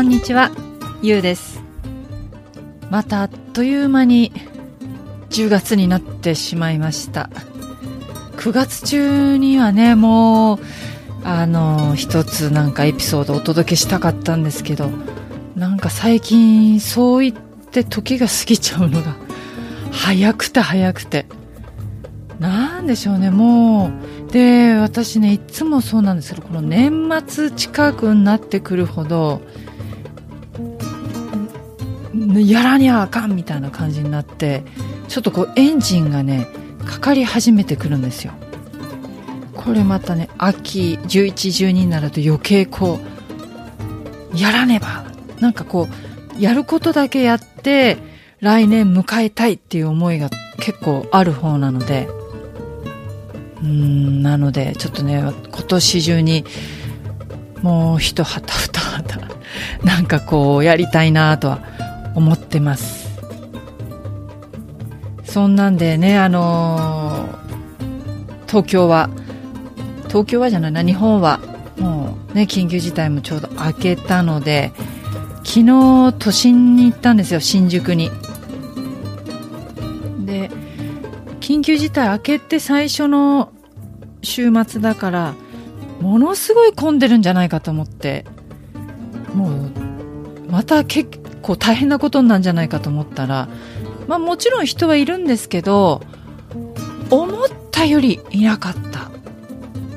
こんにちは、ゆうです。またあっという間に10月になってしまいました。9月中にはね、もう、あの、一つなんかエピソードをお届けしたかったんですけど、なんか最近そう言って時が過ぎちゃうのが、早くて早くて。なんでしょうね、もう。で、私ね、いつもそうなんですけど、この年末近くになってくるほど、やらにゃあかんみたいな感じになってちょっとこうエンジンがねかかり始めてくるんですよ。これまたね秋1112になると余計こうやらねば。なんかこうやることだけやって来年迎えたいっていう思いが結構ある方なので。うんなのでちょっとね今年中にもう一旗二旗なんかこうやりたいなとは思ってます。そんなんでねあのー東京は東京はじゃないな日本はもうね緊急事態もちょうど明けたので昨日都心に行ったんですよ新宿に。で緊急事態明けて最初の週末だからものすごい混んでるんじゃないかと思ってもうまた結構大変なことなんじゃないかと思ったら、まあもちろん人はいるんですけど、思ったよりいなかった。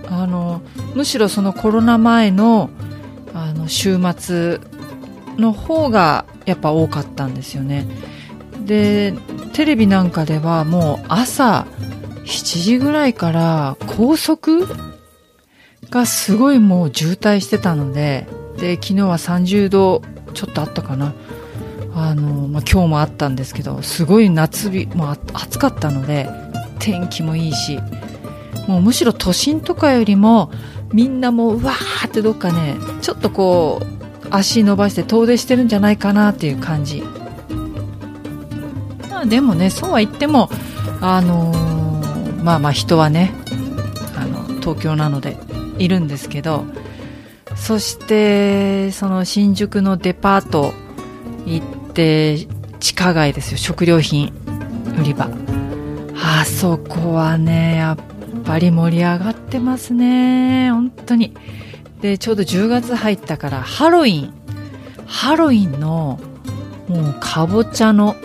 あの、むしろそのコロナ前の、あの、週末の方がやっぱ多かったんですよね。で、テレビなんかではもう朝7時ぐらいから高速がすごいもう渋滞してたので、で、昨日は30度ちょっとあったかな。あの、まあ、今日もあったんですけど、すごい夏日、もう暑かったので、天気もいいし、もうむしろ都心とかよりも、みんなもう、うわーってどっかね、ちょっとこう、足伸ばして遠出してるんじゃないかなっていう感じ。まあでもね、そうは言っても、あのーまあまあ人はね、あの、東京なのでいるんですけど、そして、その新宿のデパート行って、地下街ですよ、食料品売り場。あそこはね、やっぱり盛り上がってますね。本当に。で、ちょうど10月入ったから、ハロウィン。ハロウィンの、もう、かぼちゃの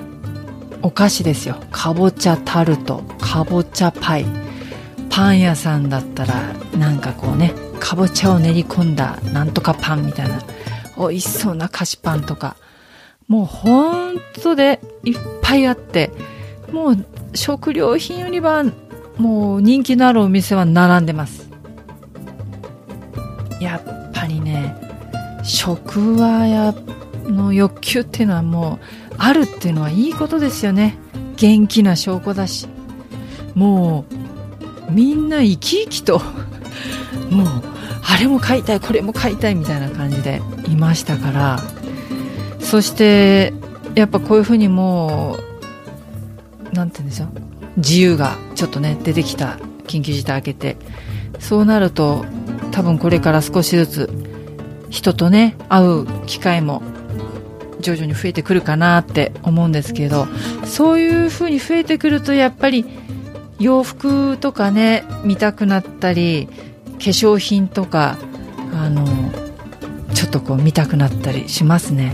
お菓子ですよ。かぼちゃタルト、かぼちゃパイ。パン屋さんだったら、なんかこうね、かぼちゃを練り込んだなんとかパンみたいな、美味しそうな菓子パンとか、もう本当でいっぱいあって、もう食料品売り場、もう人気のあるお店は並んでます。やっぱりね、食はやの欲求っていうのはもうあるっていうのはいいことですよね。元気な証拠だし。もうみんな生き生きともうあれも買いたいこれも買いたいみたいな感じでいましたからそしてやっぱこういうふうにもうなんて言うんでしょう自由がちょっとね出てきた緊急事態明けてそうなると多分これから少しずつ人とね会う機会も徐々に増えてくるかなって思うんですけどそういうふうに増えてくるとやっぱり洋服とかね見たくなったり粧品とかあのちょっとこう見たくなったりしますね。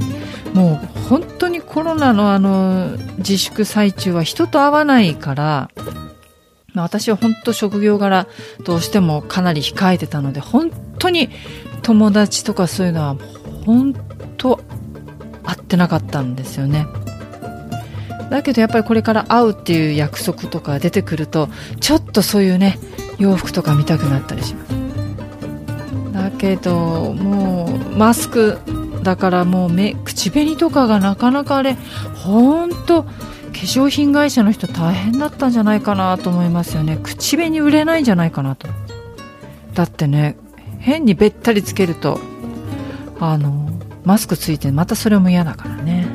もう本当にコロナのあの自粛最中は人と会わないから私は本当職業柄どうしてもかなり控えてたので本当に友達とかそういうのは本当会ってなかったんですよね。だけどやっぱりこれから会うっていう約束とか出てくるとちょっとそういうね洋服とか見たくなったりします。だけどもうマスクだからもう目口紅とかがなかなかあれ本当化粧品会社の人大変だったんじゃないかなと思いますよね。口紅売れないんじゃないかなと。だってね変にべったりつけるとあのマスクついてまたそれも嫌だからね。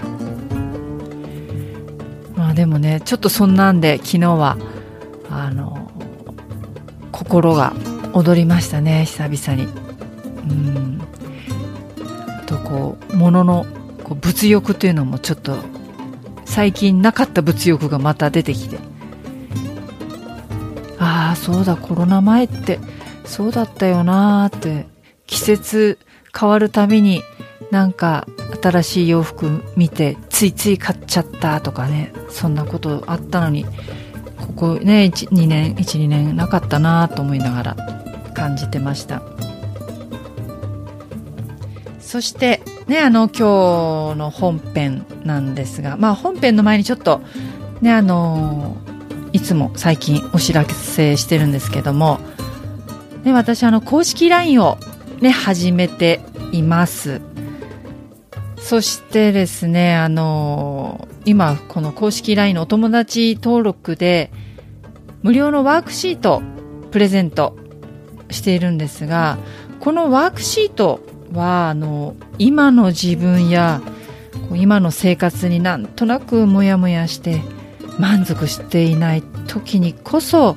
まあでもねちょっとそんなんで昨日はあの心が踊りましたね久々に。うん。とこう物のこう物欲というのもちょっと最近なかった物欲がまた出てきて。ああそうだコロナ前ってそうだったよなーって季節変わるたびになんか新しい洋服見てついつい買っちゃったとかねそんなことあったのに。ここね12年12年なかったなと思いながら感じてました。そしてねあの今日の本編なんですがまあ本編の前にちょっとねあのいつも最近お知らせしてるんですけども、ね、私あの公式 LINE をね始めています。そしてですね、あの今、この公式 LINE のお友達登録で、無料のワークシートプレゼントしているんですが、このワークシートは、あの、今の自分や、今の生活になんとなくモヤモヤして満足していない時にこそ、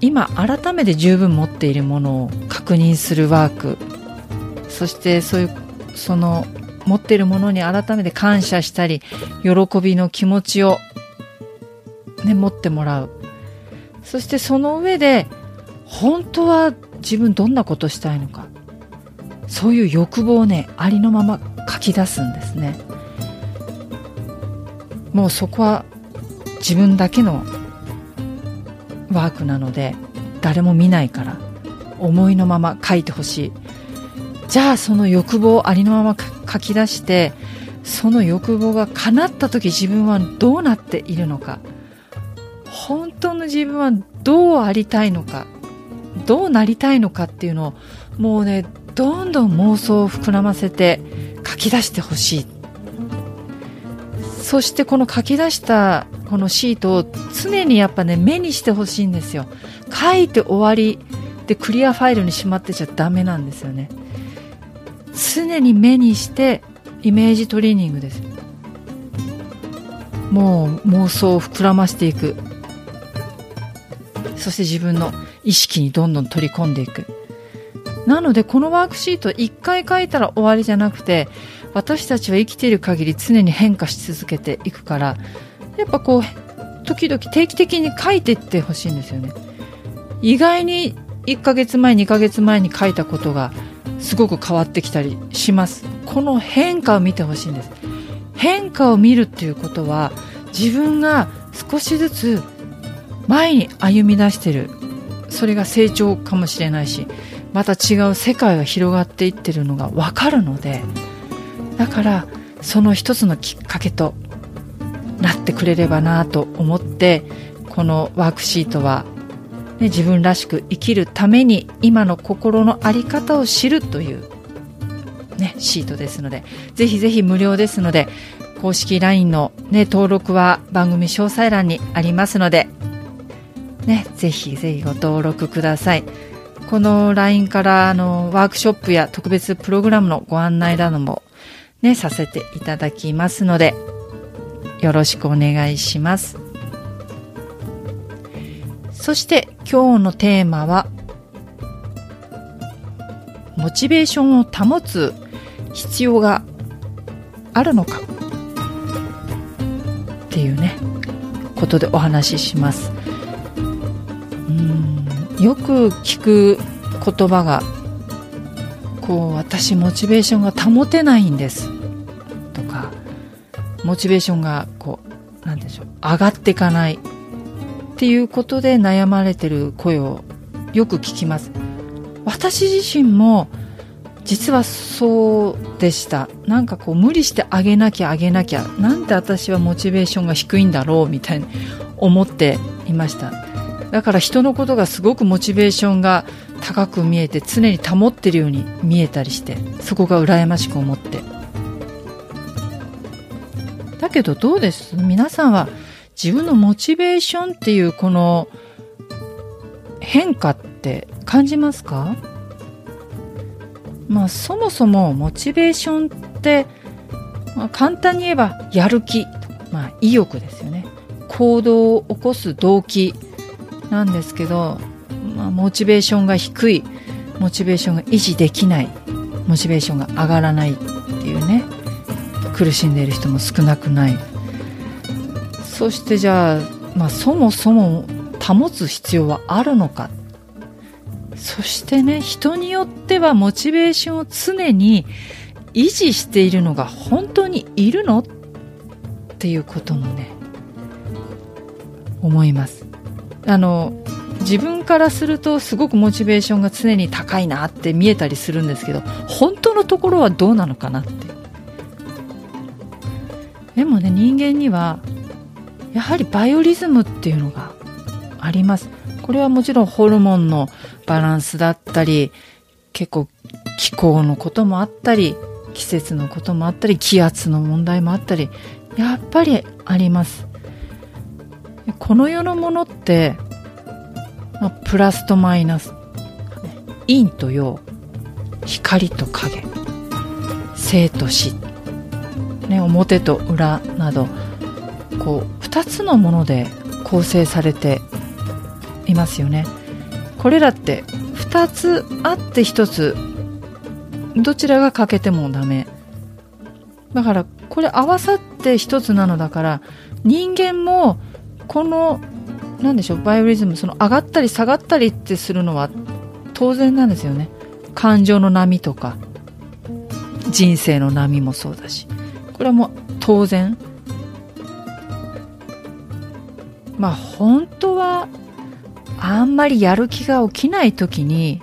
今改めて十分持っているものを確認するワーク。そしてそういうその持っているものに改めて感謝したり喜びの気持ちを、ね、持ってもらう。そしてその上で本当は自分どんなことしたいのか。そういう欲望をねありのまま書き出すんですね。もうそこは自分だけのワークなので誰も見ないから思いのまま書いてほしい。じゃあその欲望をありのまま書書き出してその欲望が叶った時自分はどうなっているのか。本当の自分はどうありたいのか。どうなりたいのかっていうのをもうねどんどん妄想を膨らませて書き出してほしい。そしてこの書き出したこのシートを常にやっぱね目にしてほしいんですよ。書いて終わり。でクリアファイルにしまってちゃダメなんですよね。常に目にしてイメージトレーニングです。もう妄想を膨らましていく。そして自分の意識にどんどん取り込んでいく。なのでこのワークシート1回書いたら終わりじゃなくて私たちは生きている限り常に変化し続けていくからやっぱこう時々定期的に書いていってほしいんですよね。意外に1ヶ月前2ヶ月前に書いたことがすごく変わってきたりします。この変化を見てほしいんです。変化を見るっていうことは自分が少しずつ前に歩み出してる。それが成長かもしれないしまた違う世界が広がっていってるのが分かるのでだからその一つのきっかけとなってくれればなと思ってこのワークシートはね、自分らしく生きるために今の心の在り方を知るという、ね、シートですのでぜひぜひ無料ですので公式 LINE の、ね、登録は番組詳細欄にありますので、ね、ぜひぜひご登録ください。この LINE からあのワークショップや特別プログラムのご案内なども、ね、させていただきますのでよろしくお願いします。そして今日のテーマはモチベーションを保つ必要があるのか。っていうねことでお話しします。うんよく聞く言葉がこう私モチベーションが保てないんです。とかモチベーションがこうなんでしょう上がっていかない。っていうことで悩まれてる声をよく聞きます。私自身も実はそうでした。なんかこう無理してあげなきゃあげなきゃ。なんで私はモチベーションが低いんだろうみたいに思っていました。だから人のことがすごくモチベーションが高く見えて常に保ってるように見えたりしてそこが羨ましく思って。だけどどうです？皆さんは自分のモチベーションっていうこの変化って感じますか？まあそもそもモチベーションって、まあ、簡単に言えばやる気、まあ、意欲ですよね。行動を起こす動機なんですけど、まあ、モチベーションが低いモチベーションが維持できないモチベーションが上がらないっていうね苦しんでいる人も少なくない。そしてじゃあ、まあ、そもそも保つ必要はあるのか。そしてね人によってはモチベーションを常に維持しているのが本当にいるの？っていうこともね思います。あの自分からするとすごくモチベーションが常に高いなって見えたりするんですけど本当のところはどうなのかなって。でもね人間にはやはりバイオリズムっていうのがあります。これはもちろんホルモンのバランスだったり結構気候のこともあったり季節のこともあったり気圧の問題もあったりやっぱりあります。この世のものって、まあ、プラスとマイナス。陰と陽。光と影。生と死、ね、表と裏など。こう2つのもので構成されていますよね。これらって2つあって1つどちらが欠けてもダメ。だからこれ合わさって1つなのだから人間もこの何でしょうバイオリズムその上がったり下がったりってするのは当然なんですよね。感情の波とか人生の波もそうだし。これはもう当然まあ本当はあんまりやる気が起きない時に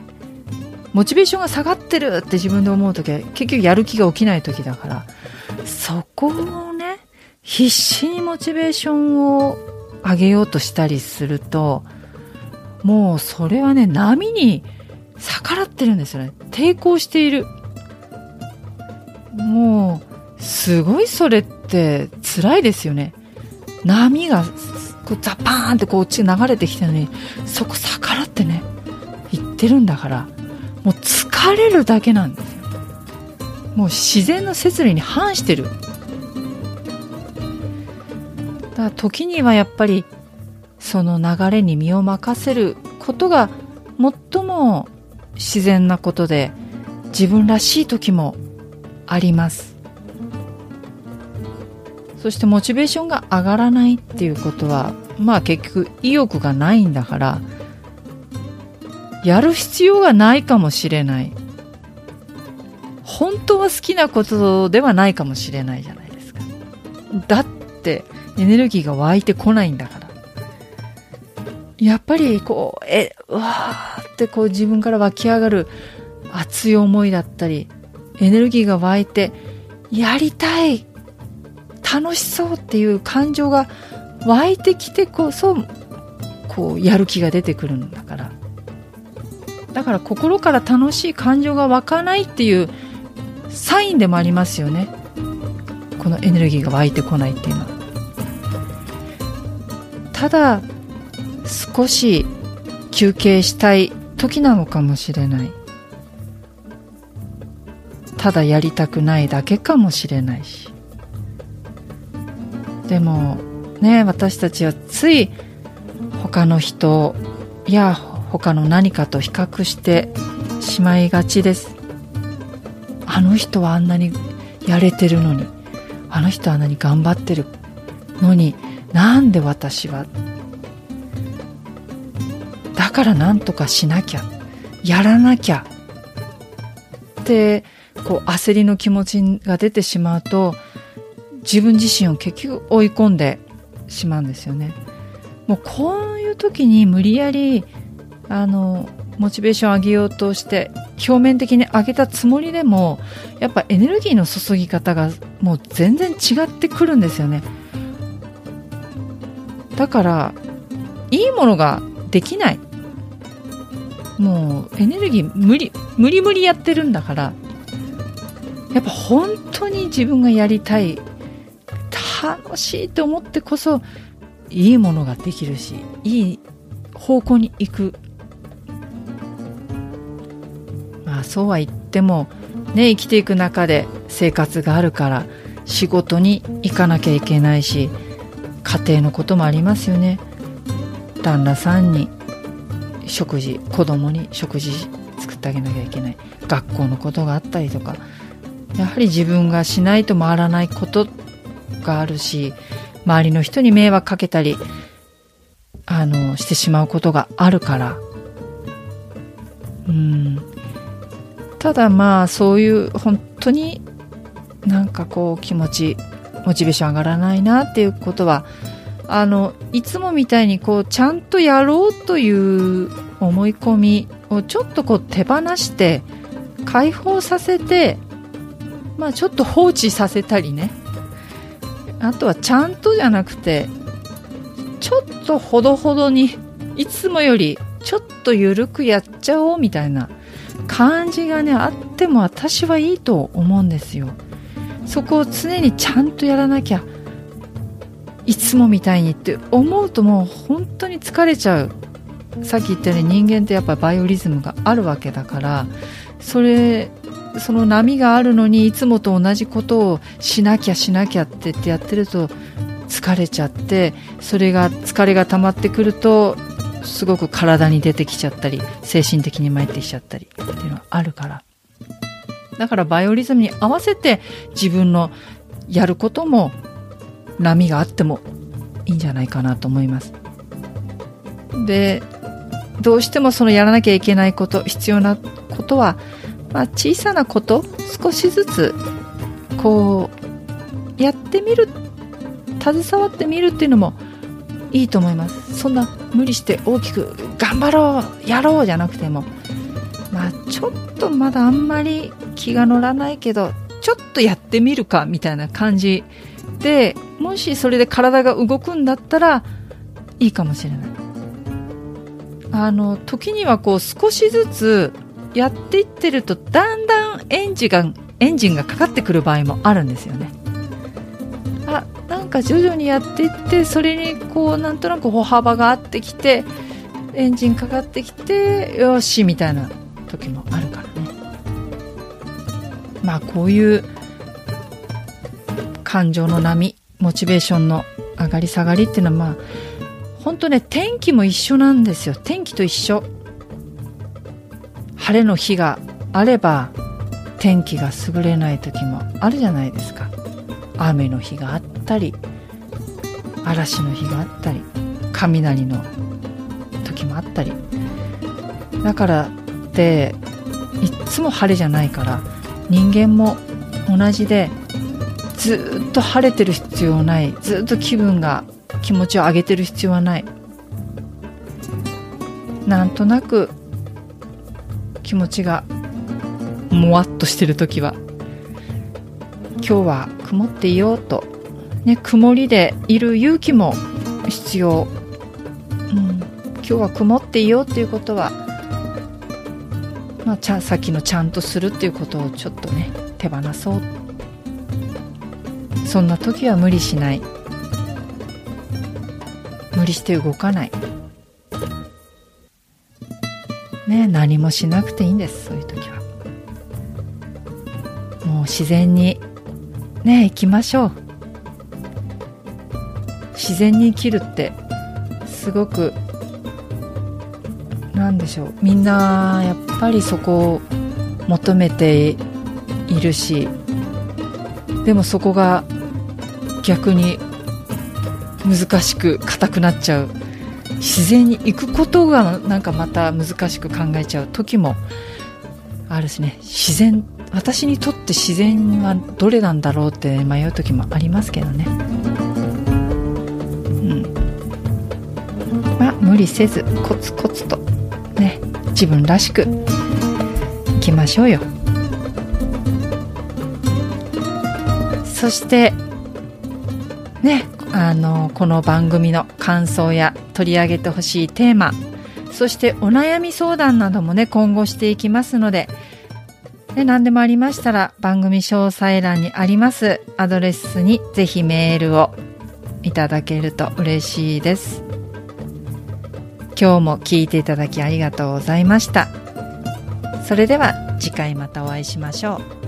モチベーションが下がってるって自分で思う時は結局やる気が起きない時だからそこをね必死にモチベーションを上げようとしたりするともうそれはね波に逆らってるんですよね。抵抗している。もうすごいそれって辛いですよね。波がこうザパーンってこっち流れてきたのにそこ逆らってね行ってるんだからもう疲れるだけなんですよ。もう自然の摂理に反してる。だから時にはやっぱりその流れに身を任せることが最も自然なことで自分らしい時もあります。そしてモチベーションが上がらないっていうことはまあ結局意欲がないんだからやる必要がないかもしれない。本当は好きなことではないかもしれないじゃないですか。だってエネルギーが湧いてこないんだから。やっぱりこうえうわーってこう自分から湧き上がる熱い思いだったりエネルギーが湧いてやりたい楽しそうっていう感情が湧いてきてこそこうやる気が出てくるんだから。だから心から楽しい感情が湧かないっていうサインでもありますよね。このエネルギーが湧いてこないっていうのは。ただ少し休憩したい時なのかもしれない。ただやりたくないだけかもしれないし。でもね私たちはつい他の人や他の何かと比較してしまいがちです。あの人はあんなにやれてるのにあの人はあんなに頑張ってるのになんで私は？だから何とかしなきゃやらなきゃってこう焦りの気持ちが出てしまうと自分自身を結局追い込んでしまうんですよね。もうこういう時に無理やりあのモチベーションを上げようとして表面的に上げたつもりでもやっぱエネルギーの注ぎ方がもう全然違ってくるんですよねだからいいものができないもうエネルギー無理無理無理やってるんだからやっぱ本当に自分がやりたい楽しいと思ってこそいいものができるしいい方向に行く。まあそうは言ってもね生きていく中で生活があるから仕事に行かなきゃいけないし家庭のこともありますよね。旦那さんに食事子供に食事作ってあげなきゃいけない。学校のことがあったりとかやはり自分がしないと回らないことがあるし周りの人に迷惑かけたりあのしてしまうことがあるから。うん。ただまあそういう本当になんかこう気持ちモチベーション上がらないなっていうことはあのいつもみたいにこうちゃんとやろうという思い込みをちょっとこう手放して解放させてまあちょっと放置させたりね。あとはちゃんとじゃなくてちょっとほどほどにいつもよりちょっと緩くやっちゃおうみたいな感じがねあっても私はいいと思うんですよ。そこを常にちゃんとやらなきゃいつもみたいにって思うともう本当に疲れちゃう。さっき言ったように人間ってやっぱバイオリズムがあるわけだからそれその波があるのにいつもと同じことをしなきゃしなきゃってってやってると疲れちゃってそれが疲れが溜まってくるとすごく体に出てきちゃったり精神的に参ってきちゃったりっていうのはあるから。だからバイオリズムに合わせて自分のやることも波があってもいいんじゃないかなと思います。でどうしてもそのやらなきゃいけないこと必要なことはまあ、小さなこと少しずつこうやってみる携わってみるっていうのもいいと思います。そんな無理して大きく頑張ろうやろうじゃなくてもまあちょっとまだあんまり気が乗らないけどちょっとやってみるかみたいな感じでもしそれで体が動くんだったらいいかもしれない。あの時にはこう少しずつやっていってるとだんだんエンジンがエンジンがかかってくる場合もあるんですよね。あなんか徐々にやっていってそれにこうなんとなく歩幅があってきてエンジンかかってきてよしみたいな時もあるからね。まあこういう感情の波モチベーションの上がり下がりっていうのはまあ本当ね天気も一緒なんですよ。天気と一緒。晴れの日があれば天気が優れない時もあるじゃないですか。雨の日があったり嵐の日があったり雷の時もあったり。だからっていっつも晴れじゃないから人間も同じでずっと晴れてる必要ない。ずっと気分が気持ちを上げてる必要はない。なんとなく気持ちがもわっとしてる時は今日は曇っていようと、ね、曇りでいる勇気も必要、うん、今日は曇っていようっていうことは、まあ、ちゃさっきのちゃんとするっていうことをちょっとね手放そう。そんな時は無理しない。無理して動かない。ね何もしなくていいんですそういう時は。もう自然にね行きましょう。自然に生きるってすごくなんでしょう。みんなやっぱりそこを求めているしでもそこが逆に難しく硬くなっちゃう。自然に行くことがなんかまた難しく考えちゃう時もあるしね。自然私にとって自然はどれなんだろうって迷う時もありますけどね。うん。まあ無理せずコツコツとね自分らしくきましょうよ。そしてねあのこの番組の感想や取り上げてほしいテーマそしてお悩み相談などもね今後していきますのでで何でもありましたら番組詳細欄にありますアドレスにぜひメールをいただけると嬉しいです。今日も聞いていただきありがとうございました。それでは次回またお会いしましょう。